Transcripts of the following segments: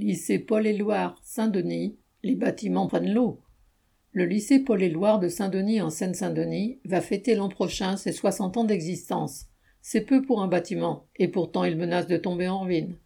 lycée Paul-et-Loire Saint-Denis, les bâtiments prennent l'eau. Le lycée Paul-et-Loire de Saint-Denis en Seine-Saint-Denis va fêter l'an prochain ses 60 ans d'existence. C'est peu pour un bâtiment, et pourtant il menace de tomber en ruine.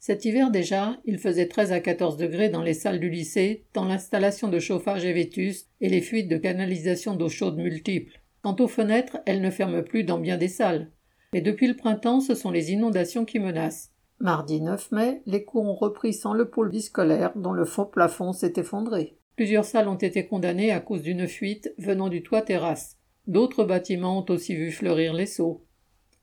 Cet hiver déjà, il faisait 13 à 14 degrés dans les salles du lycée, tant l'installation de chauffage est vétuste et les fuites de canalisation d'eau chaude multiples. Quant aux fenêtres, elles ne ferment plus dans bien des salles. Mais depuis le printemps, ce sont les inondations qui menacent. Mardi 9 mai, les cours ont repris sans le pôle scolaire dont le faux plafond s'est effondré. Plusieurs salles ont été condamnées à cause d'une fuite venant du toit terrasse. D'autres bâtiments ont aussi vu fleurir les seaux.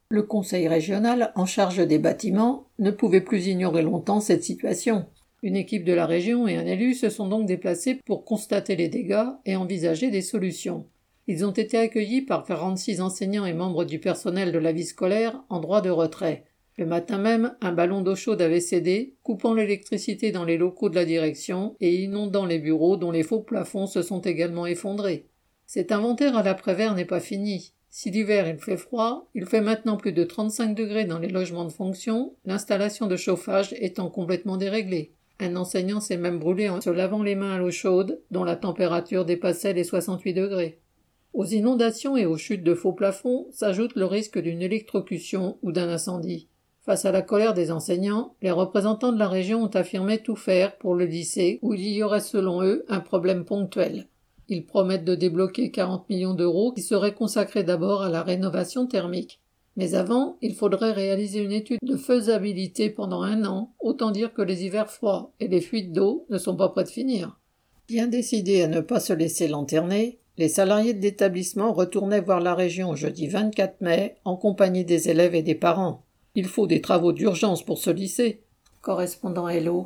Le conseil régional, en charge des bâtiments, ne pouvait plus ignorer longtemps cette situation. Une équipe de la région et un élu se sont donc déplacés pour constater les dégâts et envisager des solutions. Ils ont été accueillis par 46 enseignants et membres du personnel de la vie scolaire en droit de retrait. Le matin même, un ballon d'eau chaude avait cédé, coupant l'électricité dans les locaux de la direction et inondant les bureaux dont les faux plafonds se sont également effondrés. Cet inventaire à l'après-vert n'est pas fini. Si l'hiver il fait froid, il fait maintenant plus de 35 degrés dans les logements de fonction, l'installation de chauffage étant complètement déréglée. Un enseignant s'est même brûlé en se lavant les mains à l'eau chaude, dont la température dépassait les 68 degrés. Aux inondations et aux chutes de faux plafonds s'ajoute le risque d'une électrocution ou d'un incendie. Face à la colère des enseignants, les représentants de la région ont affirmé tout faire pour le lycée où il y aurait selon eux un problème ponctuel. Ils promettent de débloquer 40 millions d'euros qui seraient consacrés d'abord à la rénovation thermique. Mais avant, il faudrait réaliser une étude de faisabilité pendant un an, autant dire que les hivers froids et les fuites d'eau ne sont pas près de finir. Bien décidés à ne pas se laisser lanterner, les salariés de l'établissement retournaient voir la région jeudi 24 mai en compagnie des élèves et des parents. Il faut des travaux d'urgence pour ce lycée. Correspondant Hello.